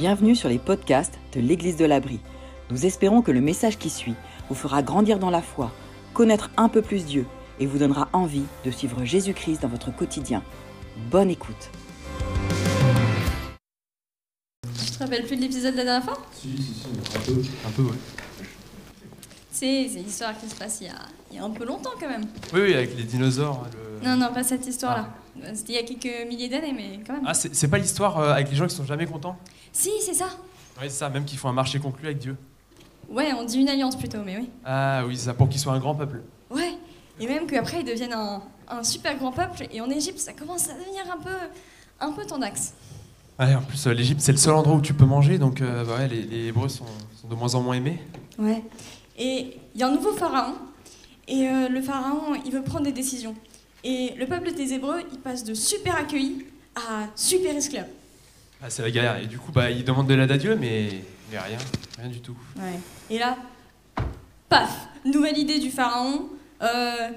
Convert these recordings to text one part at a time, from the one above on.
Bienvenue sur les podcasts de l'Église de l'Abri. Nous espérons que le message qui suit vous fera grandir dans la foi, connaître un peu plus Dieu et vous donnera envie de suivre Jésus-Christ dans votre quotidien. Bonne écoute. Tu te rappelles plus de l'épisode de la dernière fois? Si, si, si, un peu. Un peu, ouais. C'est une histoire qui se passe il y, a, il y a un peu longtemps quand même. Oui, oui, avec les dinosaures. le- Non, non, pas cette histoire-là. C'était il y a quelques milliers d'années, mais quand même. Ah, c'est c'est pas l'histoire euh, avec les gens qui sont jamais contents? Si, c'est ça. Oui, c'est ça, même qui font un marché conclu avec Dieu. Ouais, on dit une alliance plutôt, mais oui. Ah oui, c'est ça, pour qu'ils soient un grand peuple. Ouais. Et même qu'après, ils deviennent un, un super grand peuple. Et en Égypte, ça commence à devenir un peu, un peu tendax. Ouais, en plus, euh, l'Égypte, c'est le seul endroit où tu peux manger, donc euh, bah ouais, les, les Hébreux sont, sont de moins en moins aimés. Ouais. Et il y a un nouveau pharaon. Et euh, le pharaon, il veut prendre des décisions. Et le peuple des Hébreux, il passe de super accueilli à super esclave. Ah, c'est la galère. Et du coup, bah, ils demandent de l'aide à Dieu, mais, mais rien, rien du tout. Ouais. Et là, paf, nouvelle idée du pharaon. Euh,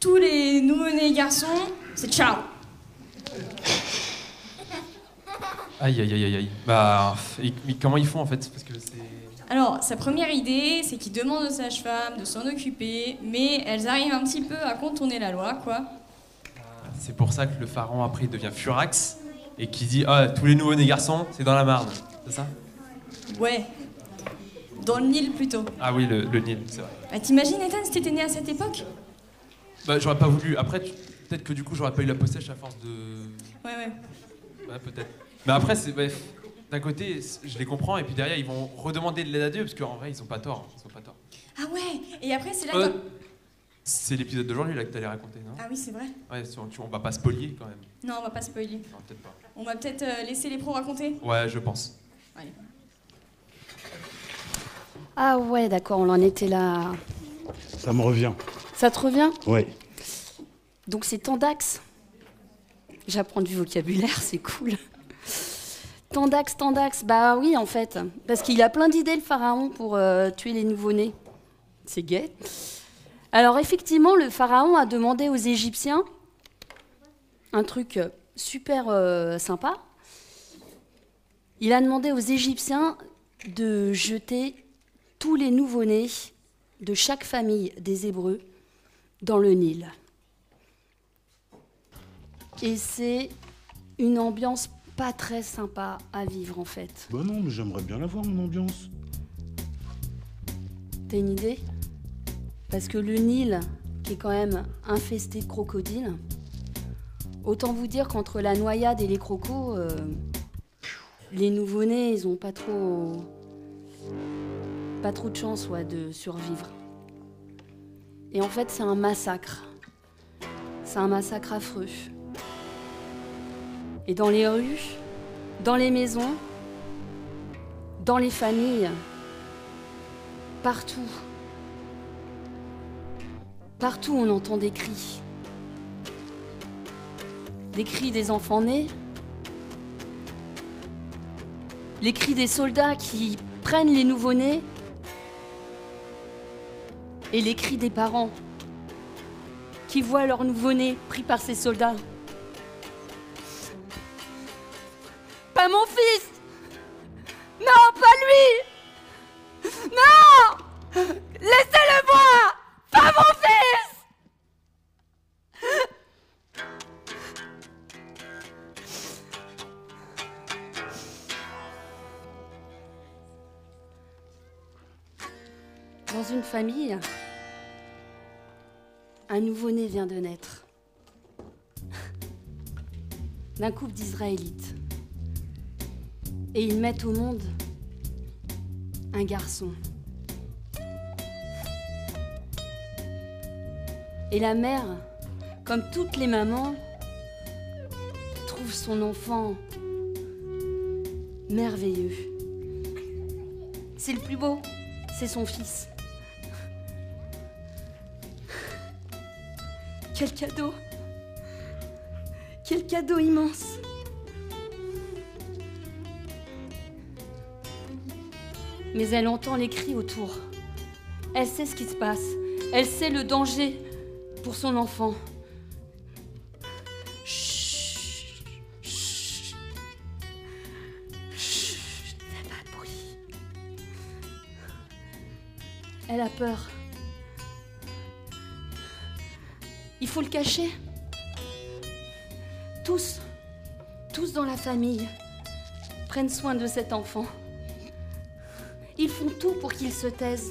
tous les nouveau-nés garçons, c'est ciao. Aïe, aïe, aïe, aïe, aïe. Bah, et- mais comment ils font en fait Parce que c'est. Alors, sa première idée, c'est qu'il demande aux sages-femmes de s'en occuper, mais elles arrivent un petit peu à contourner la loi, quoi. C'est pour ça que le pharaon après il devient furax et qui dit Ah, tous les nouveaux-nés garçons, c'est dans la Marne. C'est ça? Ouais. Dans le Nil plutôt. Ah oui, le, le Nil, c'est vrai. Bah, T'imagines, Ethan, si t'étais né à cette époque? Bah, j'aurais pas voulu. Après, tu- peut-être que du coup, j'aurais pas eu la possèche à force de. Ouais, ouais. Ouais, peut-être. Mais après, c'est. bref, D'un côté, je les comprends, et puis derrière, ils vont redemander de l'aide à Dieu, parce qu'en vrai, ils ont pas tort. hein, Ils ont pas tort. Ah ouais Et après, c'est là Euh, que... c'est l'épisode d'aujourd'hui là que t'allais raconter, non? Ah oui, c'est vrai. Ouais, on, tu- on va pas spoiler quand même. Non, on va pas spoiler. Non, peut-être pas. On va peut-être euh, laisser les pros raconter. Ouais, je pense. Allez. Ah ouais, d'accord, on en était là. Ça me revient. Ça te revient? Ouais. Donc c'est Tandax. J'apprends du vocabulaire, c'est cool. Tandax, Tandax, bah oui en fait. Parce qu'il a plein d'idées le pharaon pour euh, tuer les nouveau-nés. C'est gay. Alors effectivement, le pharaon a demandé aux Égyptiens un truc euh, super euh, sympa. Il a demandé aux Égyptiens de jeter tous les nouveau-nés de chaque famille des Hébreux dans le Nil. Et c'est une ambiance pas très sympa à vivre en fait. Bah non, mais j'aimerais bien la voir, mon ambiance. T'as une idée? Parce que le Nil, qui est quand même infesté de crocodiles, autant vous dire qu'entre la noyade et les crocos, euh, les nouveau-nés, ils ont pas trop. de chance de survivre. Et en fait, c'est un massacre. C'est un massacre affreux. Et dans les rues, dans les maisons, dans les familles, Partout. Partout on entend des cris. Des cris des enfants nés. Les cris des soldats qui prennent les nouveau-nés. Et les cris des parents qui voient leur nouveau-né pris par ces soldats. Pas mon fils Non, pas lui non Laissez-le moi Pas mon fils famille, un nouveau-né vient de naître. D'un couple d'Israélites. Et ils mettent au monde un garçon. Et la mère, comme toutes les mamans, trouve son enfant merveilleux. C'est le plus beau, c'est son fils. Quel cadeau Quel cadeau immense Mais elle entend les cris autour. Elle sait ce qui se passe. Elle sait le danger pour son enfant. Chut, chut, chut, Fais pas de bruit. Elle a peur. Il faut le cacher. Tous, tous dans la famille, prennent soin de cet enfant. Ils font tout pour qu'il se taise,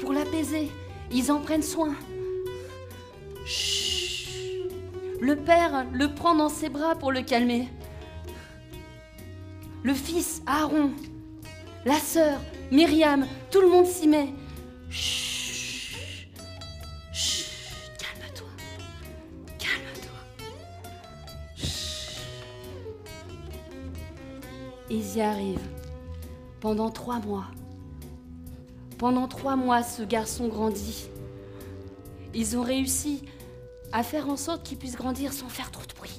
pour l'apaiser. Ils en prennent soin. Chut. Le père le prend dans ses bras pour le calmer. Le fils, Aaron, la sœur, Myriam, tout le monde s'y met. Chut. Y arrivent. Pendant trois mois. Pendant trois mois, ce garçon grandit. Ils ont réussi à faire en sorte qu'il puisse grandir sans faire trop de bruit.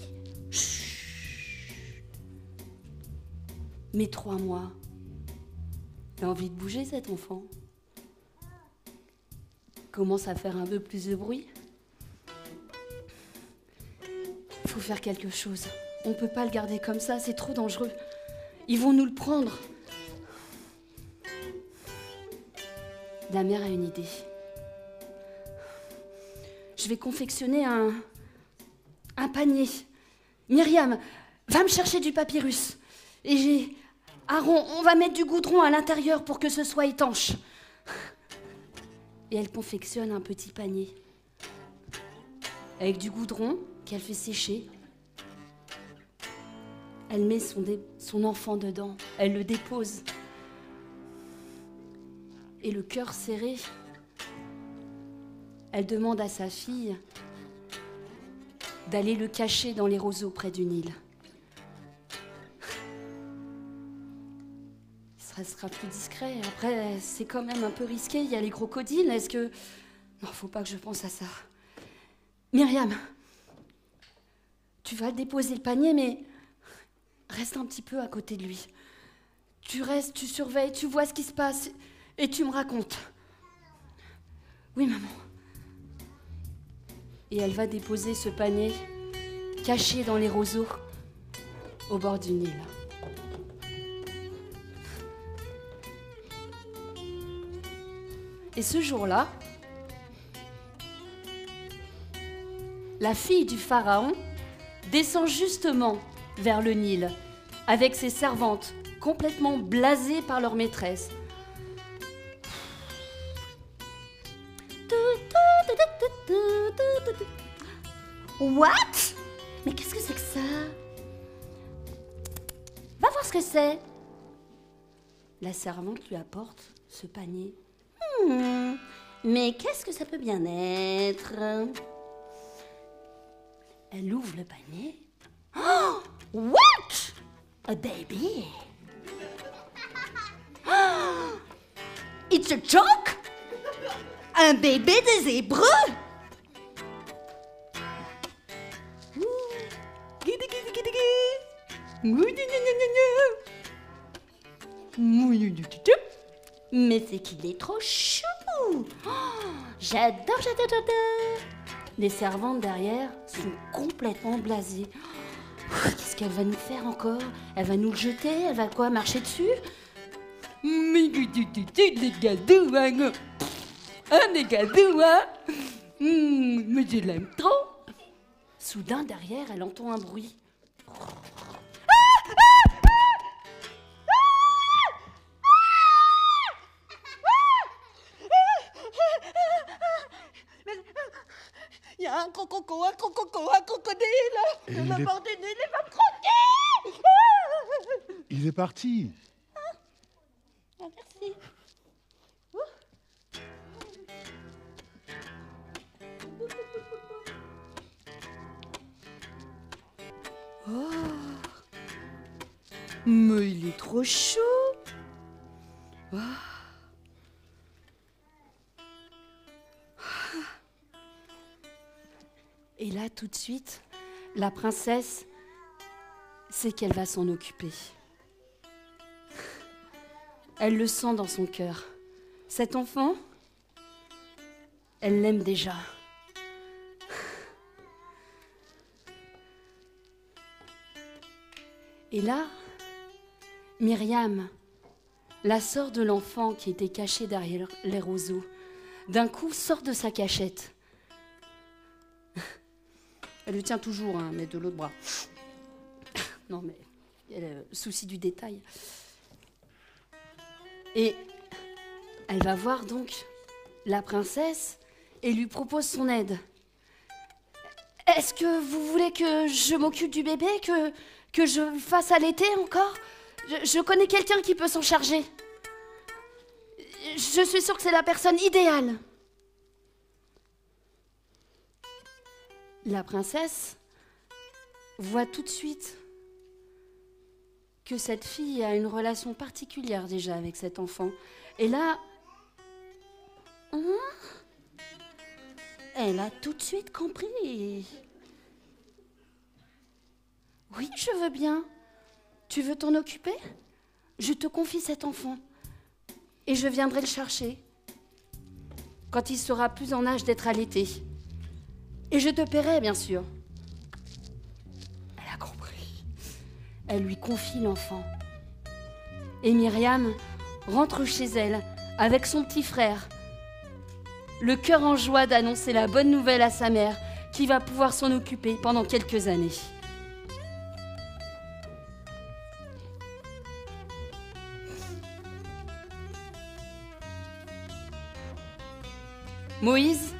Mais trois mois. Il a envie de bouger cet enfant? Commence à faire un peu plus de bruit. Il faut faire quelque chose. On ne peut pas le garder comme ça, c'est trop dangereux. Ils vont nous le prendre. La mère a une idée. Je vais confectionner un, un panier. Myriam, va me chercher du papyrus. Et j'ai. Aaron, on va mettre du goudron à l'intérieur pour que ce soit étanche. Et elle confectionne un petit panier. Avec du goudron qu'elle fait sécher. Elle met son, enfant dedans. Elle le dépose. Et le cœur serré, elle demande à sa fille d'aller le cacher dans les roseaux près du Nil. Ça sera plus discret. Après, c'est quand même un peu risqué. Il y a les crocodiles. Est-ce que. Non, faut pas que je pense à ça. Myriam, tu vas déposer le panier, mais reste un petit peu à côté de lui. Tu restes, tu surveilles, tu vois ce qui se passe et tu me racontes. Oui, maman. Et elle va déposer ce panier caché dans les roseaux au bord du Nil. Et ce jour-là, la fille du pharaon descend justement vers le Nil avec ses servantes complètement blasées par leur maîtresse. What? Mais qu'est-ce que c'est que ça? Va voir ce que c'est. La servante lui apporte ce panier. Hmm, mais qu'est-ce que ça peut bien être? Elle ouvre le panier. What? A baby? It's a joke Un bébé des Hébreux. Mais c'est qu'il est trop chou. J'adore, j'adore, j'adore. Les servantes derrière sont complètement blasées. Qu'est-ce qu'elle va nous faire encore? Elle va nous le jeter? Elle va quoi Marcher dessus? Mais du du du les cadeaux, hein Un des cadeaux, hein. Hum, Mais je l'aime trop. Soudain, derrière, elle entend un bruit. Il y a un crococo, un crococo, un crocodile. Et Il il va est- m'ordonner, il va me croquer. Il est parti. Ah, merci. Mais il est trop chaud Ah. Et là, tout de suite, la princesse sait qu'elle va s'en occuper. Elle le sent dans son cœur. Cet enfant, elle l'aime déjà. Et là, Myriam, la sœur de l'enfant qui était cachée derrière les roseaux, d'un coup, sort de sa cachette. Elle le tient toujours, hein, mais de l'autre bras. Non, mais il y a le souci du détail. Et elle va voir donc la princesse et lui propose son aide. Est-ce que vous voulez que je m'occupe du bébé, que, que je fasse allaiter encore? Je, je connais quelqu'un qui peut s'en charger. Je suis sûre que c'est la personne idéale. La princesse voit tout de suite que cette fille a une relation particulière déjà avec cet enfant. Et là, hein, elle a tout de suite compris. Oui, je veux bien. Tu veux t'en occuper? Je te confie cet enfant. Et je viendrai le chercher quand il sera plus en âge d'être allaité. Et je te paierai, bien sûr. Elle a compris. Elle lui confie l'enfant. Et Myriam rentre chez elle avec son petit frère, le cœur en joie d'annoncer la bonne nouvelle à sa mère, qui va pouvoir s'en occuper pendant quelques années. Moïse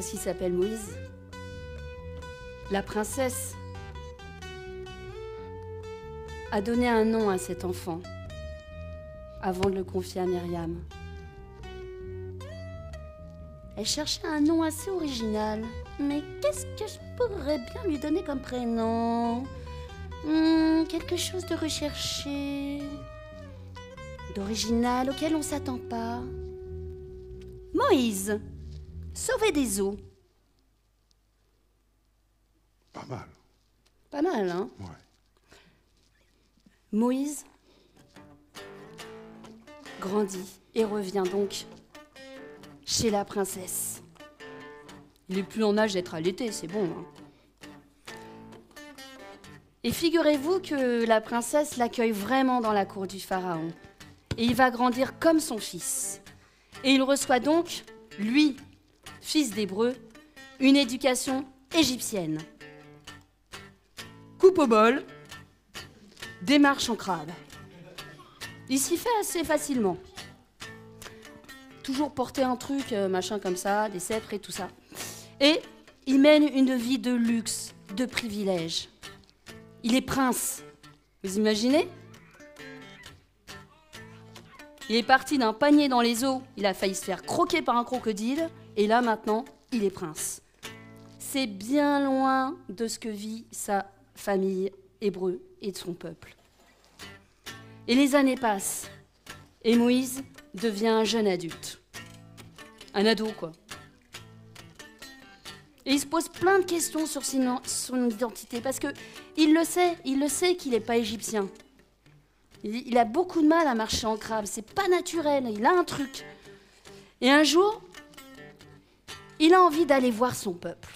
S'appelle Moïse. La princesse a donné un nom à cet enfant avant de le confier à Myriam. Elle cherchait un nom assez original. Mais qu'est-ce que je pourrais bien lui donner comme prénom? Hmm, Quelque chose de recherché, d'original auquel on s'attend pas. Moïse, sauver des eaux. Pas mal. Pas mal, hein? Ouais. Moïse grandit et revient donc chez la princesse. Il est plus en âge d'être allaité, c'est bon. hein. Et figurez-vous que la princesse l'accueille vraiment dans la cour du pharaon. Et il va grandir comme son fils. Et il reçoit donc, lui, fils d'hébreu, une éducation égyptienne. Coupe au bol, démarche en crabe. Il s'y fait assez facilement. Toujours porter un truc, euh, machin comme ça, des sceptres et tout ça. Et il mène une vie de luxe, de privilège. Il est prince. Vous imaginez? Il est parti d'un panier dans les eaux, il a failli se faire croquer par un crocodile, et là maintenant, il est prince. C'est bien loin de ce que vit sa famille hébreu et de son peuple. Et les années passent, et Moïse devient un jeune adulte. Un ado, quoi. Et il se pose plein de questions sur son, identité, parce que il le sait, il le sait qu'il n'est pas égyptien. Il, il a beaucoup de mal à marcher en crabe, c'est pas naturel, il a un truc. Et un jour, il a envie d'aller voir son peuple.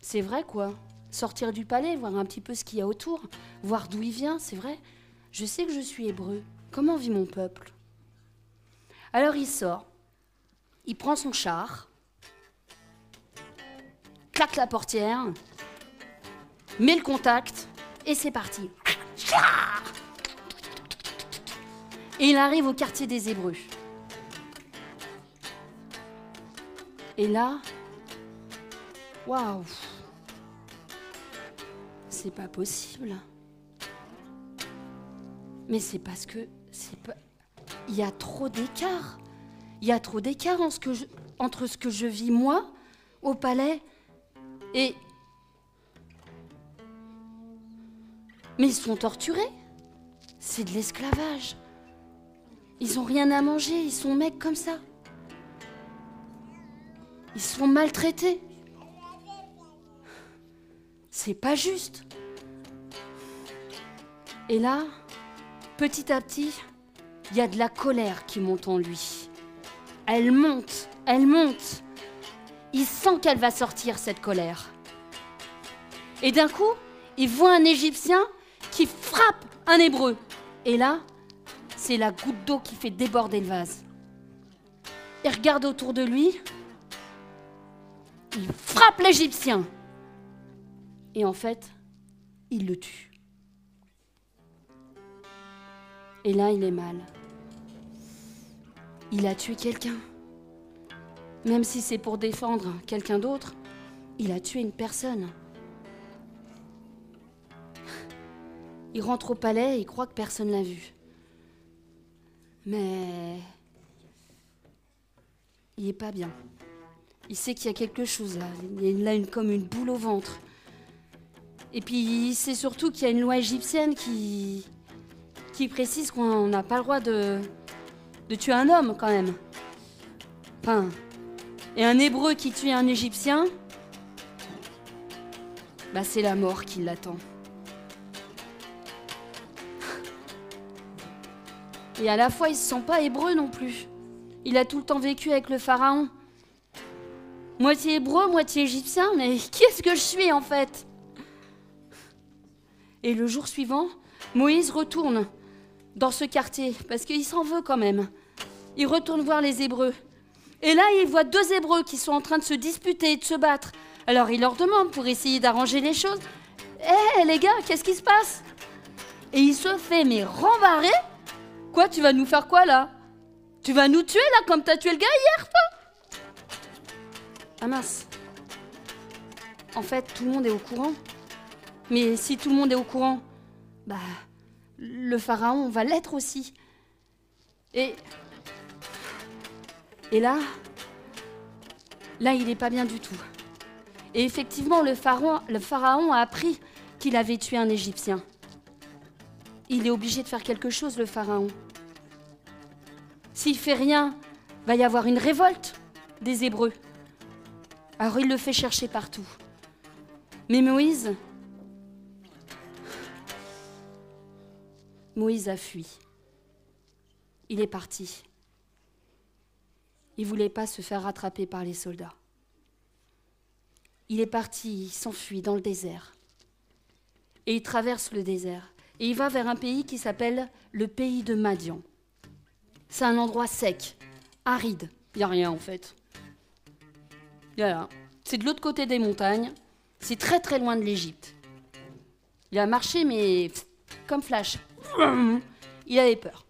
C'est vrai, quoi. Sortir du palais, voir un petit peu ce qu'il y a autour, voir d'où il vient, c'est vrai. Je sais que je suis hébreu. Comment vit mon peuple? Alors il sort, il prend son char, claque la portière, met le contact et c'est parti. Et il arrive au quartier des Hébreux. Et là, waouh, c'est pas possible. Mais c'est parce que c'est pas. Il y a trop d'écart. Il y a trop d'écart entre ce que je vis moi au palais et. Mais ils sont torturés. C'est de l'esclavage. Ils ont rien à manger, ils sont mecs comme ça. Ils sont maltraités. C'est pas juste. Et là, petit à petit, il y a de la colère qui monte en lui. Elle monte, elle monte. Il sent qu'elle va sortir, cette colère. Et d'un coup, il voit un Égyptien qui frappe un Hébreu. Et là, c'est la goutte d'eau qui fait déborder le vase. Il regarde autour de lui. Il frappe l'Égyptien. Et en fait, il le tue. Et là, il est mal. Il a tué quelqu'un. Même si c'est pour défendre quelqu'un d'autre, il a tué une personne. Il rentre au palais et il croit que personne l'a vu. Mais il est pas bien. Il sait qu'il y a quelque chose là. Il a une, comme une boule au ventre. Et puis il sait surtout qu'il y a une loi égyptienne qui, qui précise qu'on n'a pas le droit de, de tuer un homme quand même. Enfin, et un hébreu qui tue un égyptien, bah c'est la mort qui l'attend. Et à la fois, il se sent pas hébreu non plus. Il a tout le temps vécu avec le pharaon. Moitié hébreu, moitié égyptien, mais qui est-ce que je suis en fait? Et le jour suivant, Moïse retourne dans ce quartier, parce qu'il s'en veut quand même. Il retourne voir les Hébreux. Et là, il voit deux Hébreux qui sont en train de se disputer et de se battre. Alors il leur demande pour essayer d'arranger les choses. Hé les gars, qu'est-ce qui se passe? Et il se fait mais rembarrer? Quoi, tu vas nous faire quoi là? Tu vas nous tuer là comme t'as tué le gars hier, toi? Ah. En fait, tout le monde est au courant. Mais si tout le monde est au courant, bah, le pharaon va l'être aussi. Et. Et là. Là, il n'est pas bien du tout. Et effectivement, le pharaon, le pharaon a appris qu'il avait tué un Égyptien. Il est obligé de faire quelque chose, le pharaon. S'il fait rien, va y avoir une révolte des Hébreux. Alors il le fait chercher partout. Mais Moïse, Moïse a fui. Il est parti. Il ne voulait pas se faire rattraper par les soldats. Il est parti, il s'enfuit dans le désert. Et il traverse le désert. Et il va vers un pays qui s'appelle le pays de Madian. C'est un endroit sec, aride. Il n'y a rien en fait. C'est de l'autre côté des montagnes. C'est très très loin de l'Égypte. Il a marché, mais comme flash. Il avait peur.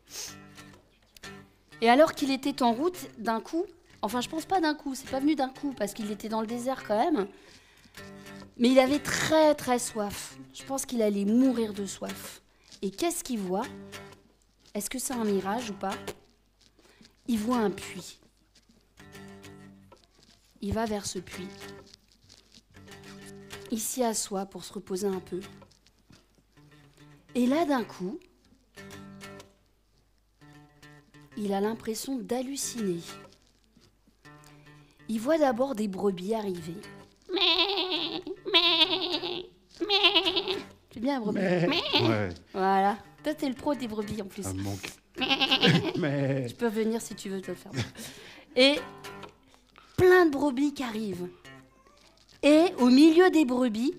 Et alors qu'il était en route, d'un coup, enfin je pense pas d'un coup, c'est pas venu d'un coup parce qu'il était dans le désert quand même, mais il avait très très soif. Je pense qu'il allait mourir de soif. Et qu'est-ce qu'il voit? Est-ce que c'est un mirage ou pas? Il voit un puits. Il va vers ce puits. Il s'y assoit pour se reposer un peu. Et là, d'un coup, il a l'impression d'halluciner. Il voit d'abord des brebis arriver. C'est bien, brebis. Ouais, Voilà. Toi, t'es le pro des brebis en plus. ça me manque. Mais. Tu peux venir si tu veux te le faire. Et plein de brebis qui arrivent. Et au milieu des brebis,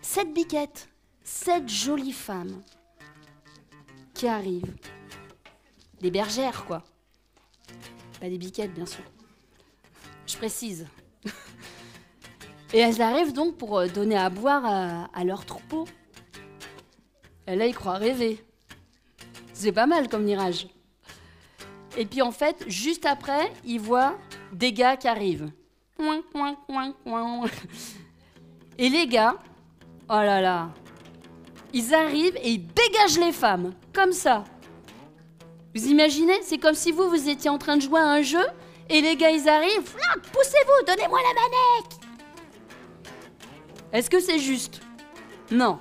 sept biquettes, sept jolies femmes qui arrivent. Des bergères, quoi. Pas des biquettes, bien sûr. Je précise. Et elles arrivent donc pour euh, donner à boire à, à leur troupeau. Et là, ils croient rêver. C'est pas mal comme mirage. Et puis en fait, juste après, il voit des gars qui arrivent. Et les gars, oh là là, ils arrivent et ils dégagent les femmes, comme ça. Vous imaginez C'est comme si vous, vous étiez en train de jouer à un jeu et les gars, ils arrivent. Poussez-vous, donnez-moi la manette Est-ce que c'est juste? Non.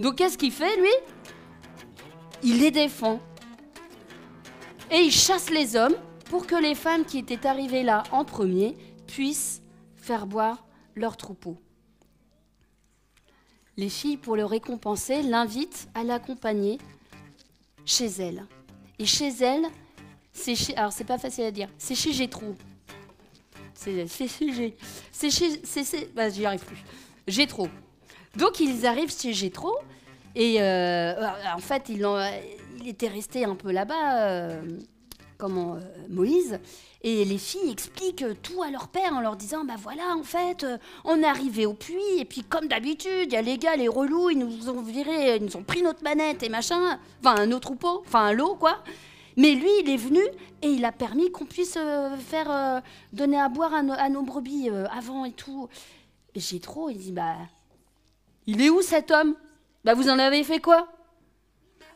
Donc qu'est-ce qu'il fait, lui? Il les défend. Et il chasse les hommes pour que les femmes qui étaient arrivées là en premier puissent faire boire leur troupeau. Les filles, pour le récompenser, l'invitent à l'accompagner chez elles. Et chez elles, c'est chez. Alors, c'est pas facile à dire. C'est chez Gétro. C'est chez C'est chez. Bah, j'y arrive plus. Gétro. Donc, ils arrivent chez Gétro. Et euh, en fait, il, en- il était resté un peu là-bas, euh, comment, euh, Moïse. Et les filles expliquent tout à leur père en leur disant Bah voilà, en fait, euh, on est arrivé au puits, et puis comme d'habitude, il y a les gars, les relous, ils nous ont viré, ils nous ont pris notre manette et machin, enfin, nos troupeaux, enfin, l'eau, quoi. Mais lui, il est venu et il a permis qu'on puisse euh, faire donner à boire à, no- à nos brebis avant et tout. Et j'ai trop, il dit Bah, il est où cet homme? Bah, vous en avez fait quoi?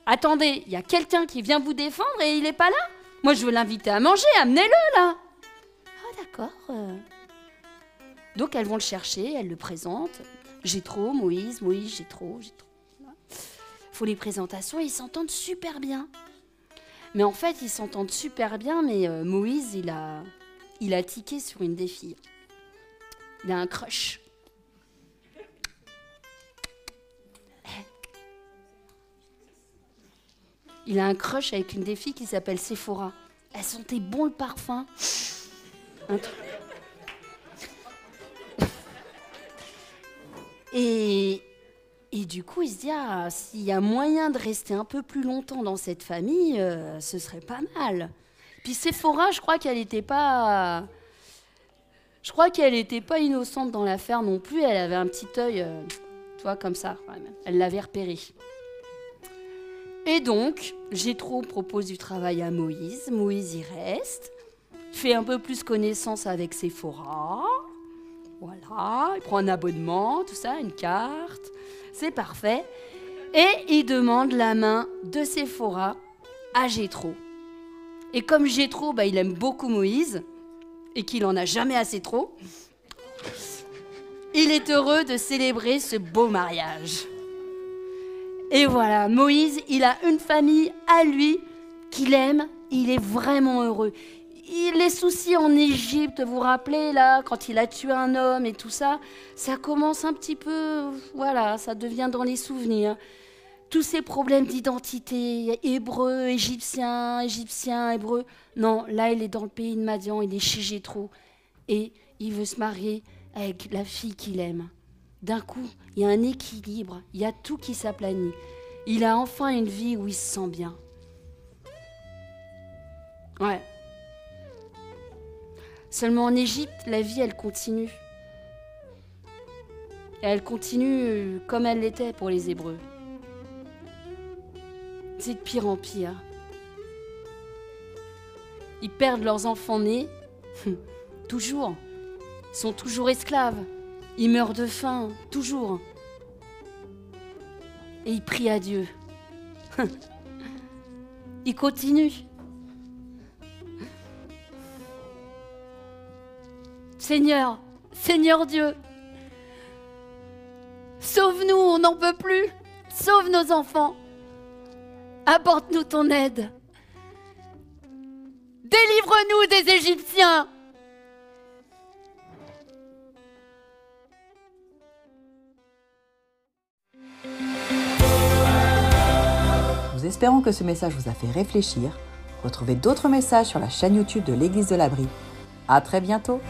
Attendez, il y a quelqu'un qui vient vous défendre et il est pas là? Moi, je veux l'inviter à manger, amenez-le là Ah, d'accord. euh. Donc, elles vont le chercher, elles le présentent. J'ai trop, Moïse, Moïse, j'ai trop, j'ai trop. Voilà. Faut les présentations, ils s'entendent super bien. Mais en fait, ils s'entendent super bien, mais euh, Moïse, il a, il a tiqué sur une des filles. Il a un crush. Il a un crush avec une des filles qui s'appelle Sephora. Elle sentait bon le parfum. Et, et du coup, il se dit, ah, s'il y a moyen de rester un peu plus longtemps dans cette famille, euh, ce serait pas mal. Puis Sephora, je crois qu'elle n'était pas... Je crois qu'elle n'était pas innocente dans l'affaire non plus. Elle avait un petit œil, euh, tu vois, comme ça. Elle l'avait repéré. Et donc, Jétro propose du travail à Moïse. Moïse y reste. Fait un peu plus connaissance avec Sephora. Voilà, il prend un abonnement, tout ça, une carte. C'est parfait. Et il demande la main de Sephora à Jétro. Et comme Jétro, bah, il aime beaucoup Moïse, et qu'il en a jamais assez trop, il est heureux de célébrer ce beau mariage. Et voilà, Moïse, il a une famille à lui qu'il aime, il est vraiment heureux. Il, les soucis en Égypte, vous vous rappelez là, quand il a tué un homme et tout ça, ça commence un petit peu, voilà, ça devient dans les souvenirs. Tous ces problèmes d'identité, hébreu, égyptien, égyptien, hébreu. Non, là, il est dans le pays de Madian, il est chez Jétro. Et il veut se marier avec la fille qu'il aime. D'un coup, il y a un équilibre, il y a tout qui s'aplanit. Il a enfin une vie où il se sent bien. Ouais. Seulement en Égypte, la vie, elle continue. Elle continue euh, comme elle l'était pour les Hébreux. C'est de pire en pire. Ils perdent leurs enfants nés, toujours. Ils sont toujours esclaves. Ils meurent de faim, toujours. Et ils prient à Dieu. Ils continuent. Seigneur, Seigneur Dieu, sauve-nous, on n'en peut plus. Sauve nos enfants. Apporte-nous ton aide. Délivre-nous des Égyptiens. Espérons que ce message vous a fait réfléchir. Retrouvez d'autres messages sur la chaîne YouTube de l'Église de l'Abri. À très bientôt!